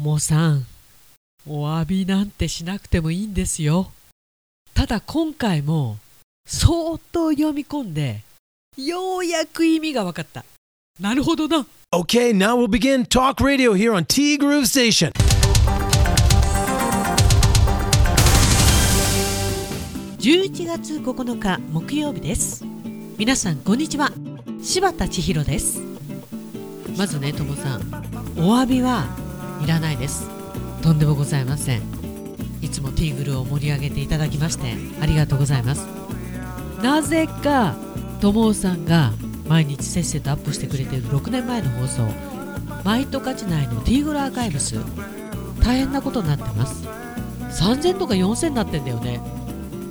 もさんお詫びなんてしなくてもいいんですよ。ただ今回も相当読み込んでようやく意味が分かった。なるほどな。Okay, now we'll begin Talk Radio here on T Groove Station. 11月9日木曜日です。皆さんこんにちは。柴田千尋です。まずねともさんお詫びはいらないです。とんでもございません。いつもティーグルを盛り上げていただきましてありがとうございます。なぜかともさんが毎日せっせとアップしてくれている6年前の放送マイト価値内のティーグルアーカイブス大変なことになってます。3000とか4000になってんだよね。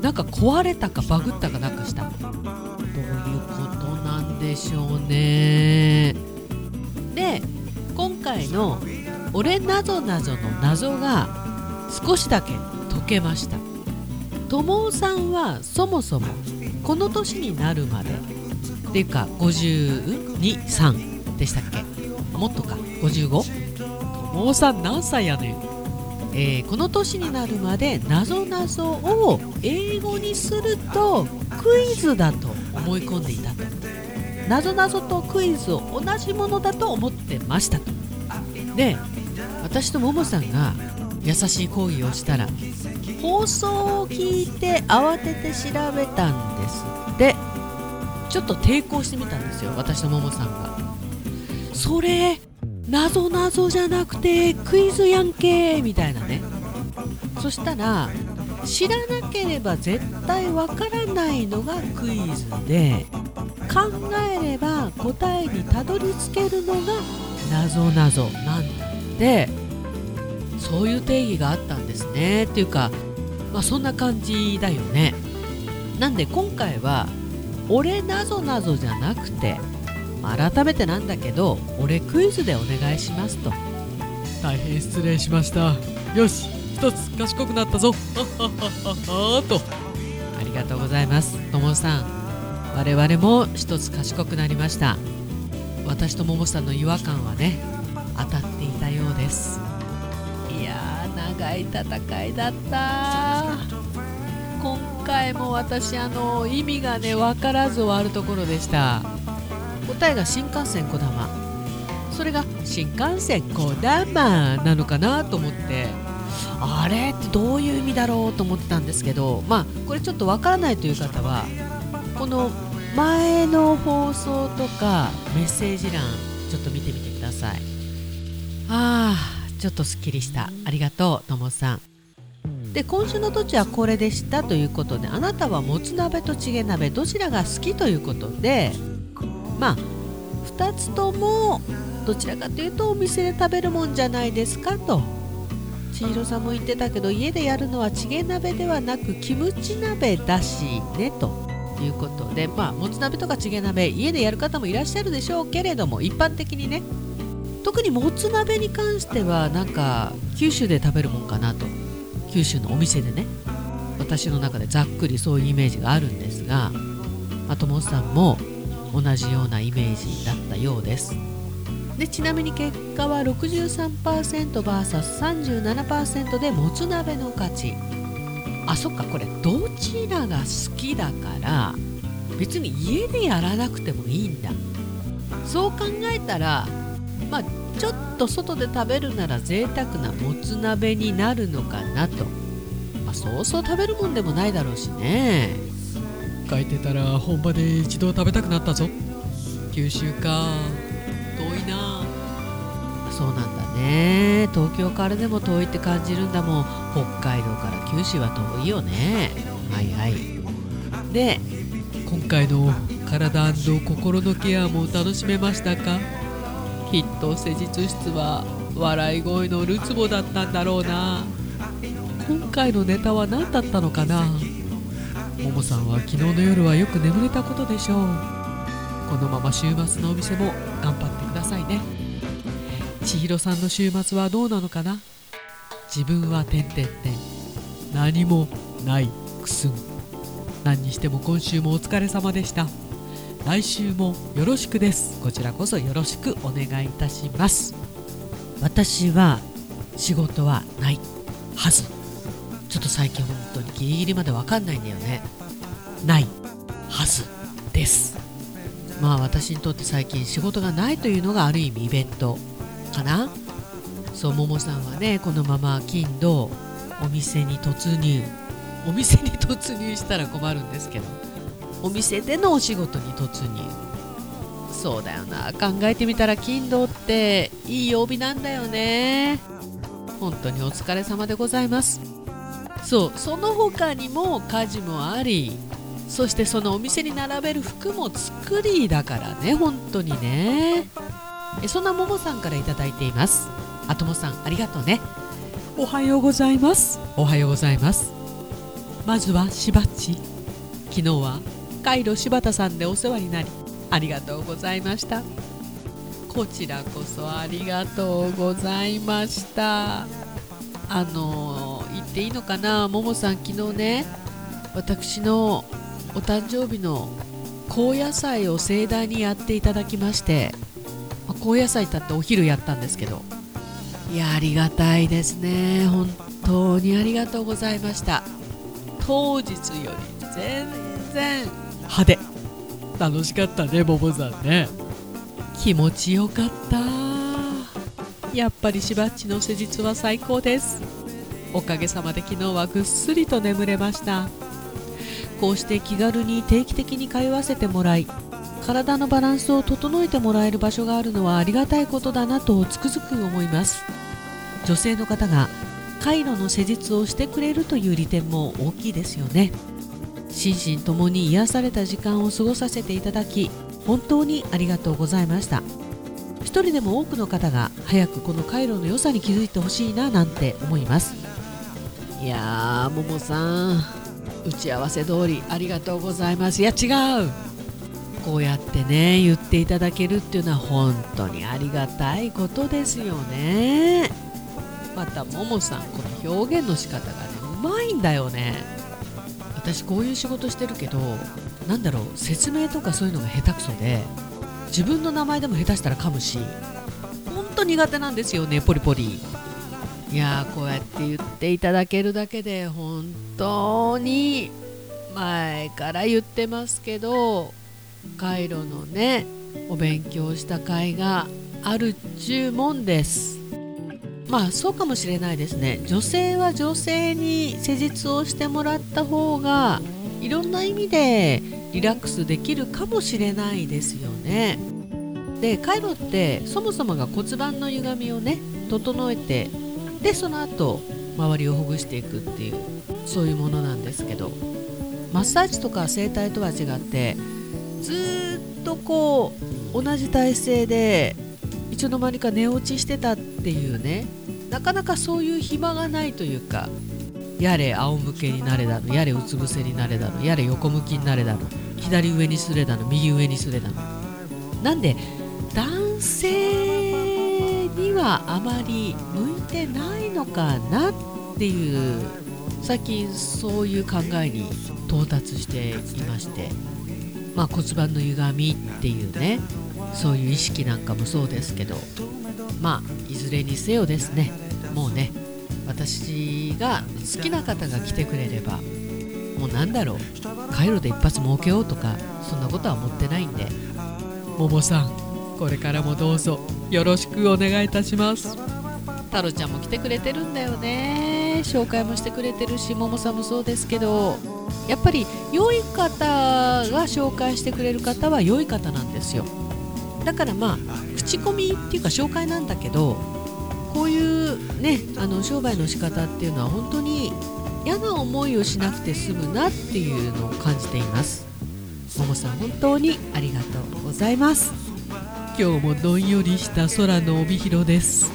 なんか壊れたかバグったかなんかした。どういうことなんでしょうね。で今回の「俺なぞなぞ」の謎が少しだけ解けました。友さんはそもそもこの年になるまでっていうか523でしたっけ？もっとか。55? 友さん何歳やねん？えー、この年になるまでなぞなぞを英語にするとクイズだと思い込んでいたと。なぞなぞとクイズを同じものだと思ってましたと。で私とももさんが優しい講義をしたら放送を聞いて慌てて調べたんです。ってちょっと抵抗してみたんですよ私とももさんが。それなぞなぞじゃなくてクイズやんけみたいなね。そしたら知らなければ絶対わからないのがクイズで考えれば答えにたどり着けるのがなぞなぞなんでそういう定義があったんですね。っていうかまあそんな感じだよね。なんで今回は俺なぞなぞじゃなくて改めてなんだけど俺クイズでお願いしますと。大変失礼しました。よし一つ賢くなったぞ。と。ありがとうございます。ともさん。我々も一つ賢くなりました。私とももさんの違和感はね当たっていたようですいやー長い戦いだった。今回も私あの意味がね分からず終わるところでした。答えが新幹線こだまそれが新幹線こだまなのかなと思って。あれってどういう意味だろうと思ってたんですけど。まあこれちょっとわからないという方はこの前の放送とかメッセージ欄ちょっと見てみてください。あー。ちょっとすっきりした。ありがとうともさん。で今週の土地はこれでしたということであなたはもつ鍋とチゲ鍋どちらが好きということでまあ2つともどちらかというとお店で食べるもんじゃないですかと千尋さんも言ってたけど家でやるのはチゲ鍋ではなくキムチ鍋だしねと。いうことでまあもつ鍋とかチゲ鍋家でやる方もいらっしゃるでしょうけれども一般的にね特にもつ鍋に関してはなんか九州で食べるもんかなと。九州のお店でね。私の中でざっくりそういうイメージがあるんですがあともさんも同じようなイメージだったようです。でちなみに結果は 63%vs37% でもつ鍋の勝ちあそっかこれどちらが好きだから別に家でやらなくてもいいんだ。そう考えたらまあちょっと外で食べるなら贅沢なもつ鍋になるのかなと、まあ、そうそう食べるもんでもないだろうしね。書いてたら本場で一度食べたくなったぞ。九州か。遠いな。そうなんだね。東京からでも遠いって感じるんだもん。北海道から九州は遠いよね。はいはい。で今回の体心のケアも楽しめましたか？きっと施術室は笑い声のるつぼだったんだろうな。今回のネタは何だったのかな？ももさんは昨日の夜はよく眠れたことでしょう。このまま週末のお店も頑張ってくださいね。千尋さんの週末はどうなのかな？自分は点々点何もないくすん何にしても今週もお疲れ様でした。来週もよろしくです。こちらこそよろしくお願いいたします。私は仕事はないはず。ちょっと最近本当にギリギリまで分かんないんだよね。ないはずです。まあ私にとって最近仕事がないというのがある意味イベントかな。そうももさんはねこのまま金土お店に突入。お店に突入したら困るんですけど。お店でのお仕事に突入。そうだよな。考えてみたら金土っていい曜日なんだよね。本当にお疲れ様でございます。そうその他にも家事もありそしてそのお店に並べる服も作りだからね。本当にね。えそんなももさんから頂いています。あともさんありがとうね。おはようございます。おはようございます。まずはしばっち。昨日はカイロ柴田さんでお世話になりありがとうございました。こちらこそありがとうございました。あの言っていいのかな？ももさん昨日ね私のお誕生日の高野菜を盛大にやっていただきまして高野菜だってお昼やったんですけどいやありがたいですね。本当にありがとうございました。当日より全然派手。楽しかったねももさんね。気持ちよかった。やっぱりしばっちの施術は最高です。おかげさまで昨日はぐっすりと眠れました。こうして気軽に定期的に通わせてもらい体のバランスを整えてもらえる場所があるのはありがたいことだなとつくづく思います。女性の方がカイロの施術をしてくれるという利点も大きいですよね。心身ともに癒された時間を過ごさせていただき本当にありがとうございました。一人でも多くの方が早くこのカイロの良さに気づいてほしいななんて思います。いやーももさん打ち合わせ通りありがとうございます。いや違う。こうやってね言っていただけるっていうのは本当にありがたいことですよね。またももさんこの表現の仕方がねうまいんだよね。私こういう仕事してるけどなんだろう説明とかそういうのが下手くそで自分の名前でも下手したら噛むしほんと苦手なんですよねポリポリ。いやーこうやって言っていただけるだけで本当に前から言ってますけどカイロのねお勉強した甲斐があるっちゅうもんです。まあそうかもしれないですね。女性は女性に施術をしてもらった方がいろんな意味でリラックスできるかもしれないですよね。でカイロってそもそもが骨盤の歪みをね整えてでその後周りをほぐしていくっていうそういうものなんですけど。マッサージとか整体とは違ってずっとこう同じ体勢でいつの間にか寝落ちしてたっていうねなかなかそういう暇がないというかやれ仰向けになれだのやれうつ伏せになれだのやれ横向きになれだの左上にすれだの右上にすれだの。なんで男性にはあまり向いてないのかなっていう最近そういう考えに到達していましてまあ、骨盤の歪みっていうねそういう意識なんかもそうですけどまあいずれにせよですね。もうね私が好きな方が来てくれればもうなんだろう。カイロで一発儲けようとかそんなことは思ってないんで。ももさんこれからもどうぞよろしくお願いいたします。太郎ちゃんも来てくれてるんだよね。紹介もしてくれてるしももさんもそうですけど。やっぱり良い方が紹介してくれる方は良い方なんですよ。だからまあ口コミっていうか紹介なんだけどこういうねあの商売の仕方っていうのは本当に嫌な思いをしなくて済むなっていうのを感じています。ももさん本当にありがとうございます。今日もどんよりした空の帯広です。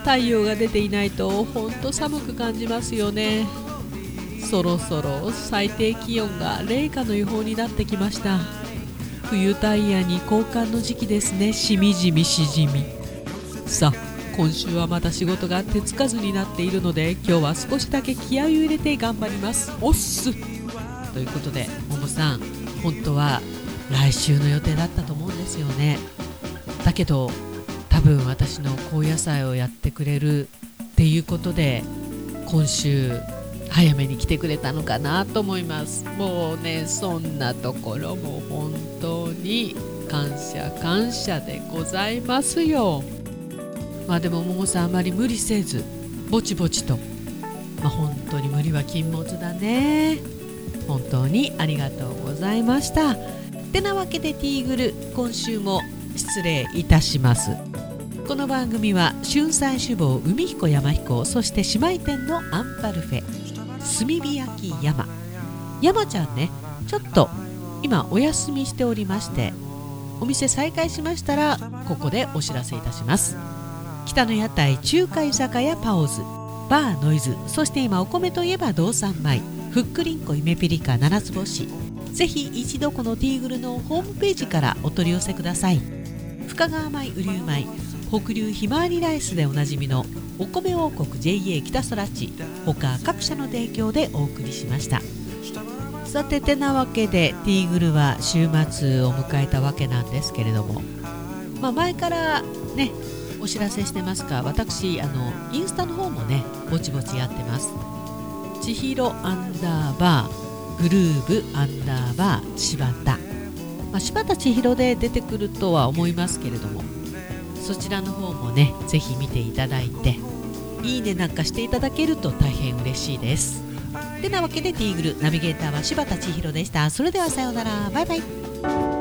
太陽が出ていないと本当寒く感じますよね。そろそろ最低気温が零下の予報になってきました冬タイヤに交換の時期ですね。しみじみしじみ。さあ今週はまた仕事が手つかずになっているので今日は少しだけ気合を入れて頑張ります。おっす。ということでももさん本当は来週の予定だったと思うんですよね。だけど多分私の高野菜をやってくれるっていうことで今週早めに来てくれたのかなと思います。もうねそんなところも本当に感謝感謝でございますよ。まあでもももさんあまり無理せずぼちぼちと。まあ本当に無理は禁物だね。本当にありがとうございました。てなわけでティーグル今週も失礼いたします。この番組は春菜志望海彦山彦そして姉妹店のアンパルフェ。炭火焼き山。山ちゃんねちょっと今お休みしておりましてお店再開しましたらここでお知らせいたします。北の屋台中華居酒屋パオズバーノイズそして今お米といえば道産米ふっくりんこ夢ピリカ七つ星。ぜひ一度このティーグルのホームページからお取り寄せください。深川米雨竜米北流ひまわりライスでおなじみのお米王国 JA 北空地他各社の提供でお送りしました。さててなわけでティーグルは週末を迎えたわけなんですけれども、まあ、前からねお知らせしてますが私あのインスタの方もねぼちぼちやってます。千尋アンダーバーグルーブアンダーバー柴田、まあ、柴田千尋で出てくるとは思いますけれどもそちらの方もねぜひ見ていただいていいねなんかしていただけると大変嬉しいです。てなわけでティーグルナビゲーターは柴田千尋でした。それではさようなら。バイバイ。